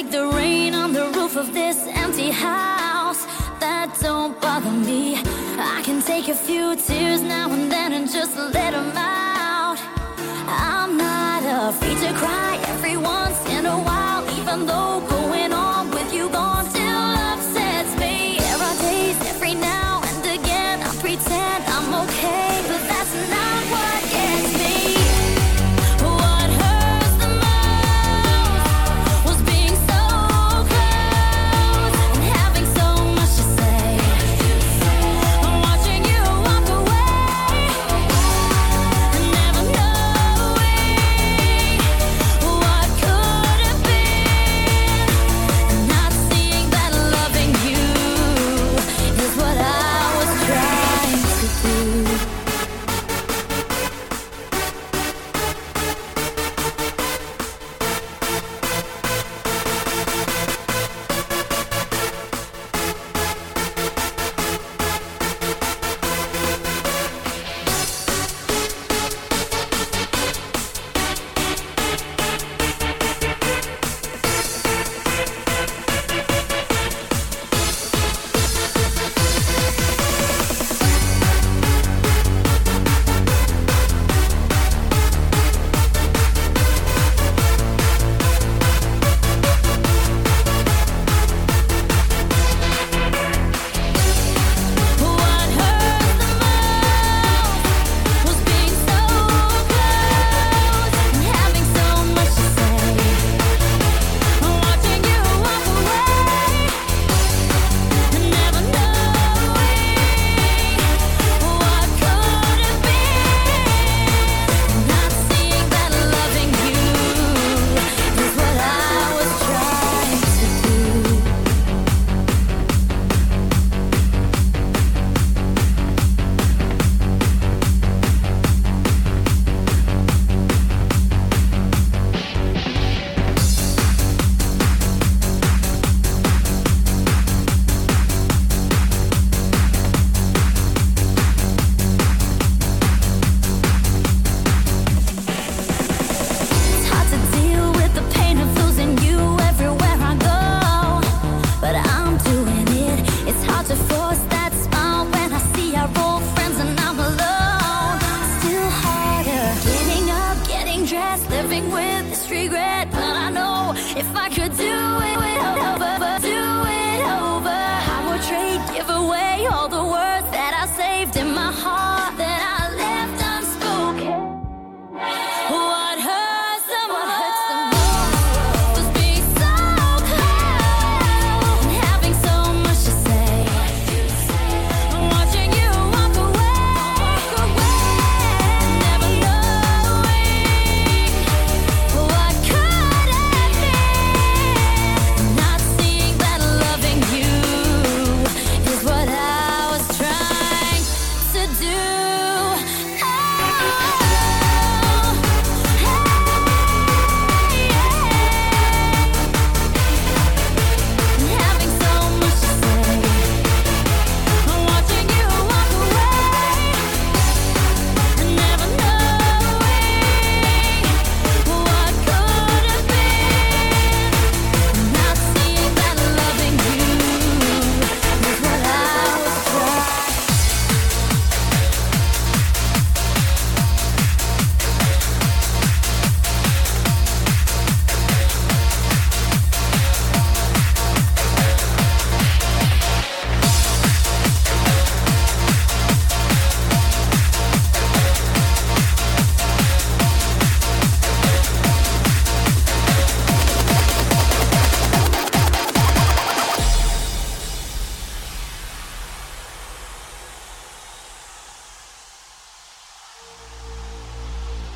take the rain on the roof of this empty house. That don't bother me. I can take a few tears now and then and just let them out. I'm not afraid to cry every once in a while, even though going on with you gone.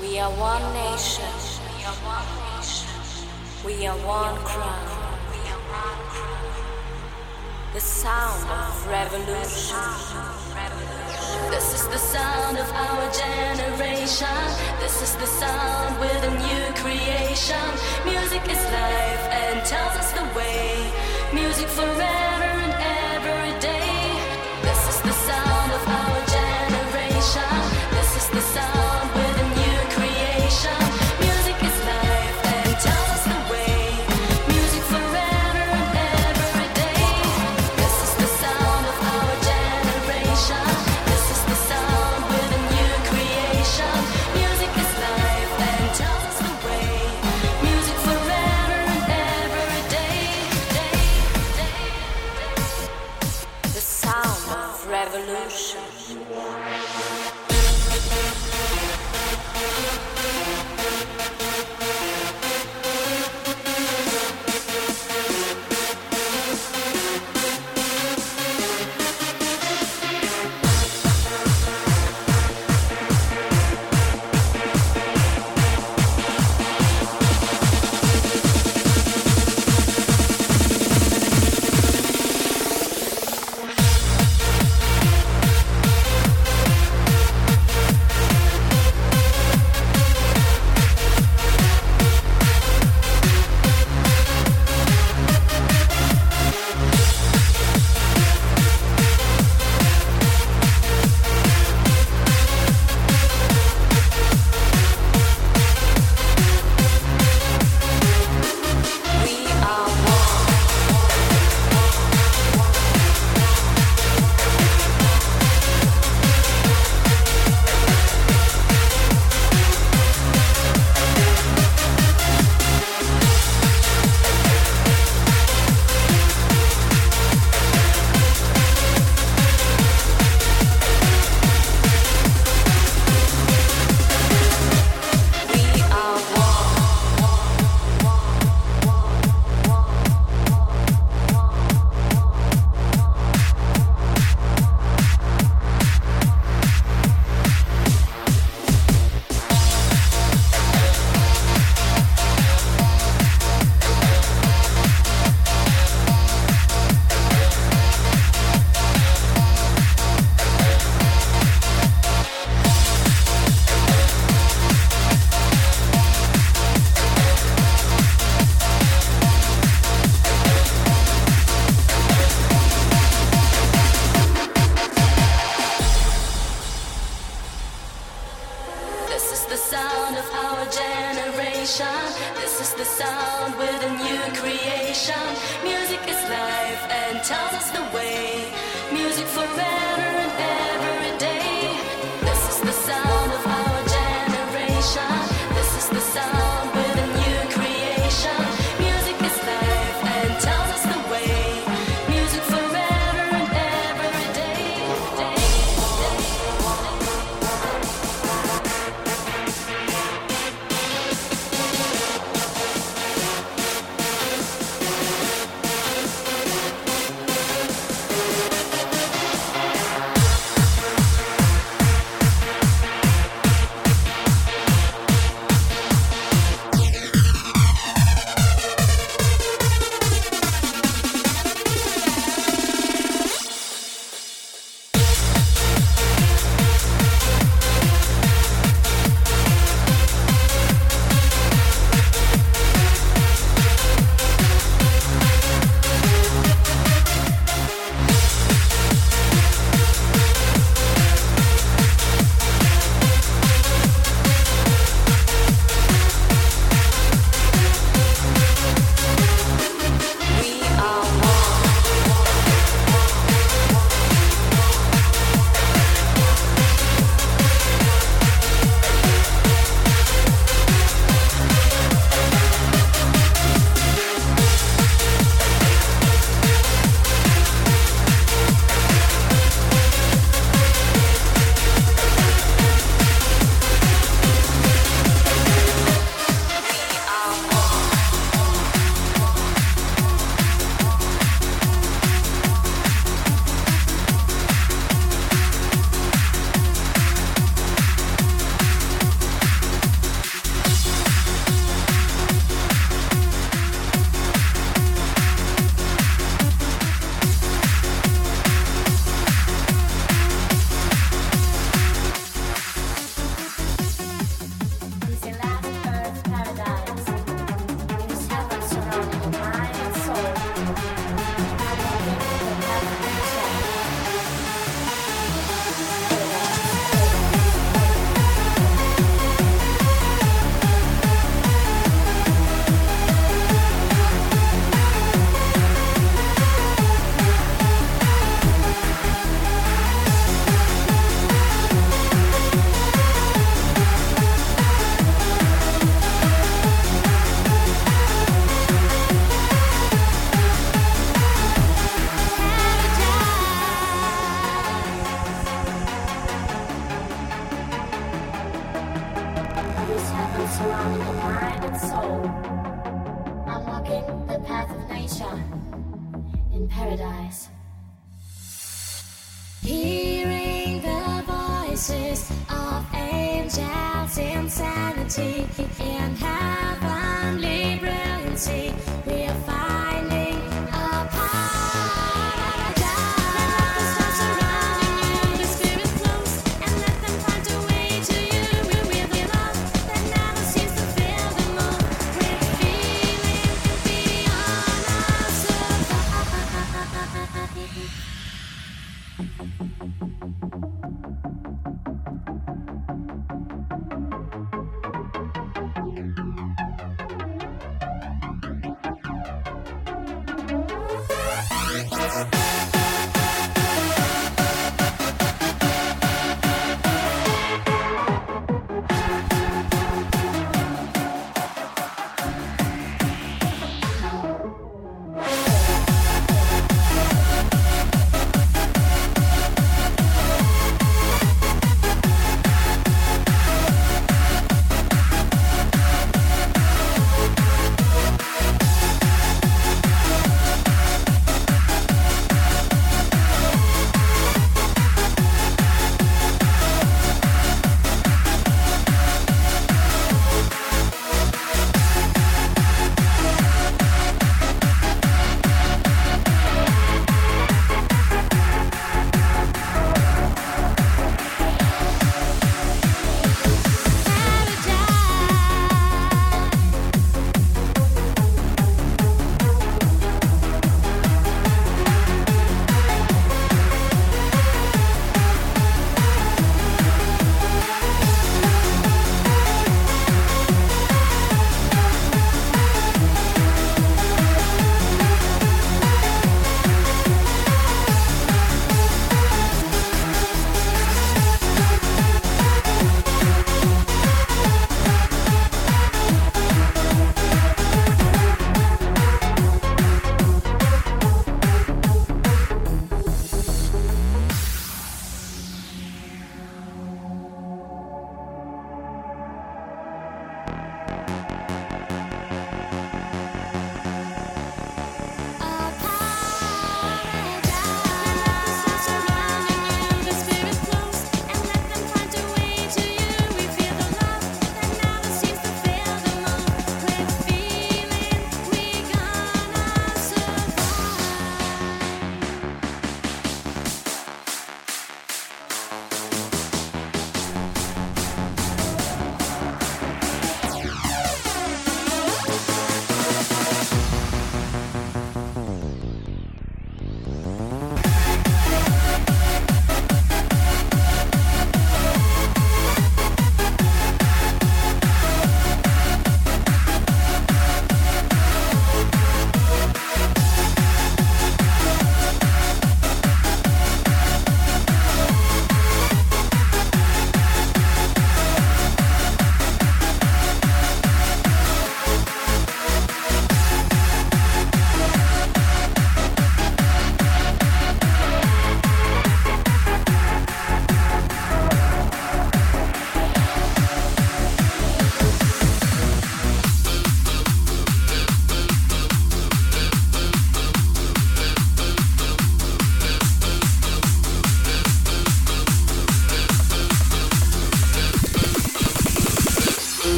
We are one nation. We are one nation. We are one crown. We are one crown. The sound of revolution. This is the sound of our generation. This is the sound with a new creation. Music is life and tells us the way. Music forever in heavenly